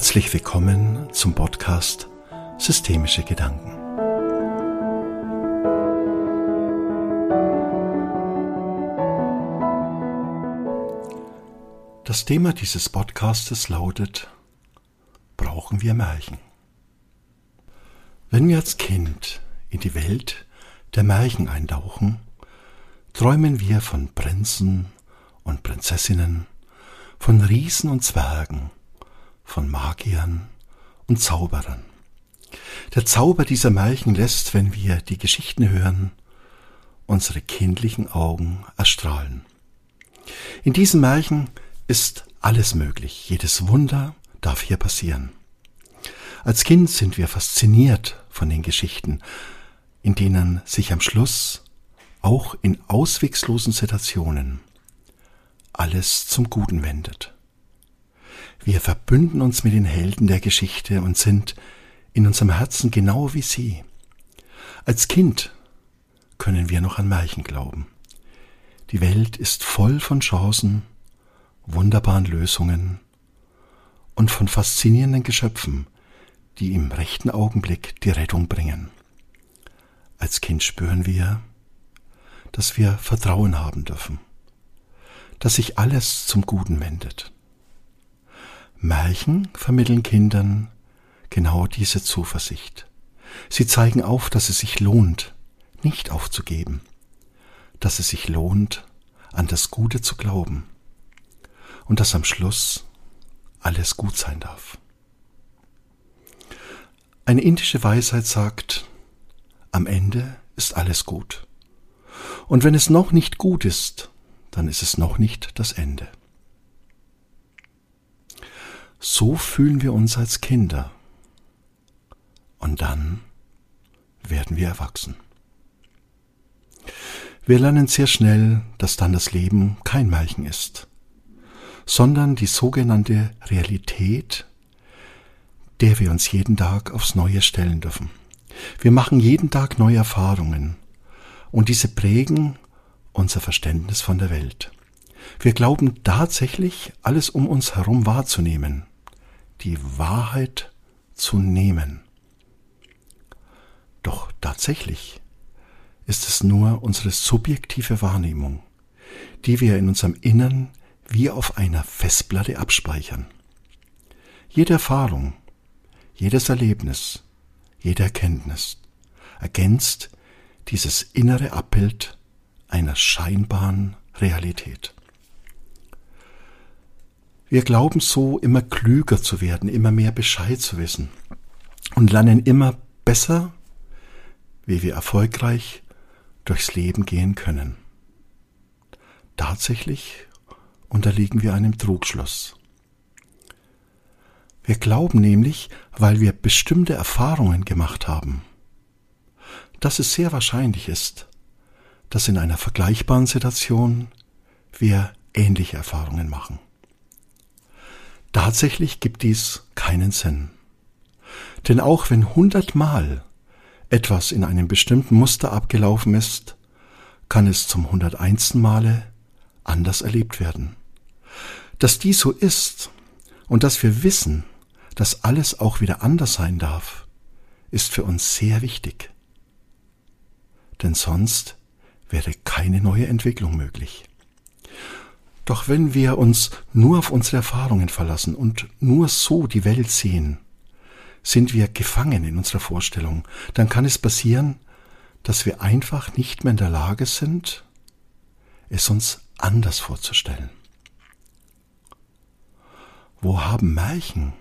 Herzlich willkommen zum Podcast Systemische Gedanken. Das Thema dieses Podcastes lautet Brauchen wir Märchen? Wenn wir als Kind in die Welt der Märchen eintauchen, träumen wir von Prinzen und Prinzessinnen, von Riesen und Zwergen, von Magiern und Zauberern. Der Zauber dieser Märchen lässt, wenn wir die Geschichten hören, unsere kindlichen Augen erstrahlen. In diesen Märchen ist alles möglich, jedes Wunder darf hier passieren. Als Kind sind wir fasziniert von den Geschichten, in denen sich am Schluss, auch in auswegslosen Situationen, alles zum Guten wendet. Wir verbünden uns mit den Helden der Geschichte und sind in unserem Herzen genau wie sie. Als Kind können wir noch an Märchen glauben. Die Welt ist voll von Chancen, wunderbaren Lösungen und von faszinierenden Geschöpfen, die im rechten Augenblick die Rettung bringen. Als Kind spüren wir, dass wir Vertrauen haben dürfen, dass sich alles zum Guten wendet. Märchen vermitteln Kindern genau diese Zuversicht. Sie zeigen auf, dass es sich lohnt, nicht aufzugeben, dass es sich lohnt, an das Gute zu glauben und dass am Schluss alles gut sein darf. Eine indische Weisheit sagt, am Ende ist alles gut. Und wenn es noch nicht gut ist, dann ist es noch nicht das Ende. So fühlen wir uns als Kinder. Und dann werden wir erwachsen. Wir lernen sehr schnell, dass dann das Leben kein Märchen ist, sondern die sogenannte Realität, der wir uns jeden Tag aufs Neue stellen dürfen. Wir machen jeden Tag neue Erfahrungen und diese prägen unser Verständnis von der Welt. Wir glauben tatsächlich, alles um uns herum wahrzunehmen die Wahrheit zu nehmen. Doch tatsächlich ist es nur unsere subjektive Wahrnehmung, die wir in unserem Innern wie auf einer Festplatte abspeichern. Jede Erfahrung, jedes Erlebnis, jede Erkenntnis ergänzt dieses innere Abbild einer scheinbaren Realität. Wir glauben so immer klüger zu werden, immer mehr Bescheid zu wissen und lernen immer besser, wie wir erfolgreich durchs Leben gehen können. Tatsächlich unterliegen wir einem Trugschluss. Wir glauben nämlich, weil wir bestimmte Erfahrungen gemacht haben, dass es sehr wahrscheinlich ist, dass in einer vergleichbaren Situation wir ähnliche Erfahrungen machen. Tatsächlich gibt dies keinen Sinn. Denn auch wenn hundertmal etwas in einem bestimmten Muster abgelaufen ist, kann es zum hunderteinsten Male anders erlebt werden. Dass dies so ist und dass wir wissen, dass alles auch wieder anders sein darf, ist für uns sehr wichtig. Denn sonst wäre keine neue Entwicklung möglich. Doch wenn wir uns nur auf unsere Erfahrungen verlassen und nur so die Welt sehen, sind wir gefangen in unserer Vorstellung. Dann kann es passieren, dass wir einfach nicht mehr in der Lage sind, es uns anders vorzustellen. Wo haben Märchen,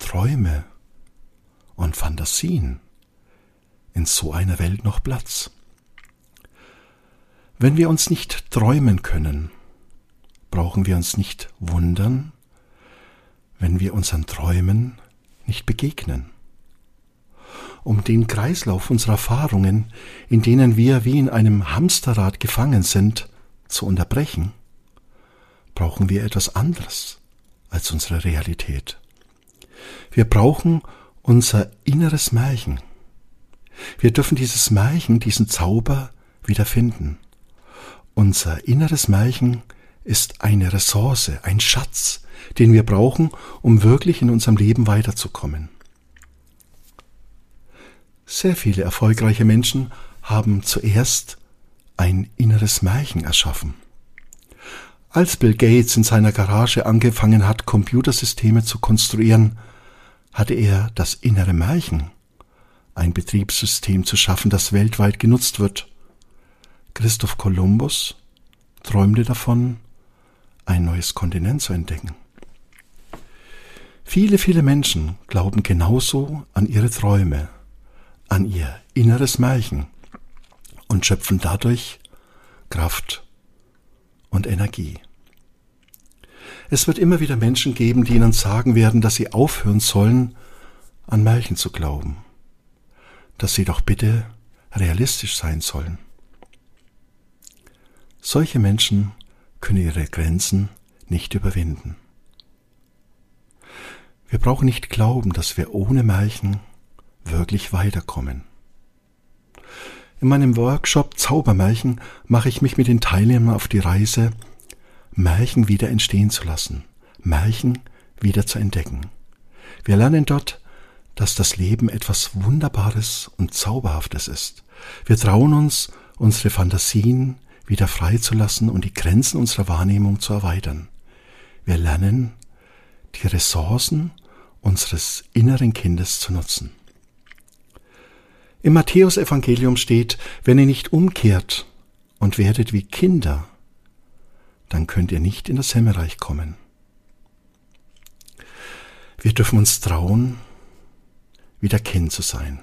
Träume und Fantasien in so einer Welt noch Platz? Wenn wir uns nicht träumen können, brauchen wir uns nicht wundern, wenn wir unseren Träumen nicht begegnen. Um den Kreislauf unserer Erfahrungen, in denen wir wie in einem Hamsterrad gefangen sind, zu unterbrechen, brauchen wir etwas anderes als unsere Realität. Wir brauchen unser inneres Märchen. Wir dürfen dieses Märchen, diesen Zauber wiederfinden. Unser inneres Märchen ist eine Ressource, ein Schatz, den wir brauchen, um wirklich in unserem Leben weiterzukommen. Sehr viele erfolgreiche Menschen haben zuerst ein inneres Märchen erschaffen. Als Bill Gates in seiner Garage angefangen hat, Computersysteme zu konstruieren, hatte er das innere Märchen, ein Betriebssystem zu schaffen, das weltweit genutzt wird. Christoph Kolumbus träumte davon, ein neues Kontinent zu entdecken. Viele, viele Menschen glauben genauso an ihre Träume, an ihr inneres Märchen und schöpfen dadurch Kraft und Energie. Es wird immer wieder Menschen geben, die ihnen sagen werden, dass sie aufhören sollen, an Märchen zu glauben, dass sie doch bitte realistisch sein sollen. Solche Menschen können ihre Grenzen nicht überwinden. Wir brauchen nicht glauben, dass wir ohne Märchen wirklich weiterkommen. In meinem Workshop Zaubermärchen mache ich mich mit den Teilnehmern auf die Reise, Märchen wieder entstehen zu lassen, Märchen wieder zu entdecken. Wir lernen dort, dass das Leben etwas Wunderbares und Zauberhaftes ist. Wir trauen uns, unsere Fantasien wieder freizulassen und die Grenzen unserer Wahrnehmung zu erweitern. Wir lernen, die Ressourcen unseres inneren Kindes zu nutzen. Im Matthäusevangelium steht, wenn ihr nicht umkehrt und werdet wie Kinder, dann könnt ihr nicht in das Himmelreich kommen. Wir dürfen uns trauen, wieder Kind zu sein.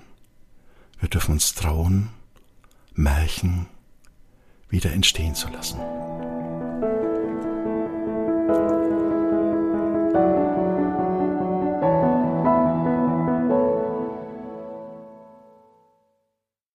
Wir dürfen uns trauen, Märchen wieder entstehen zu lassen.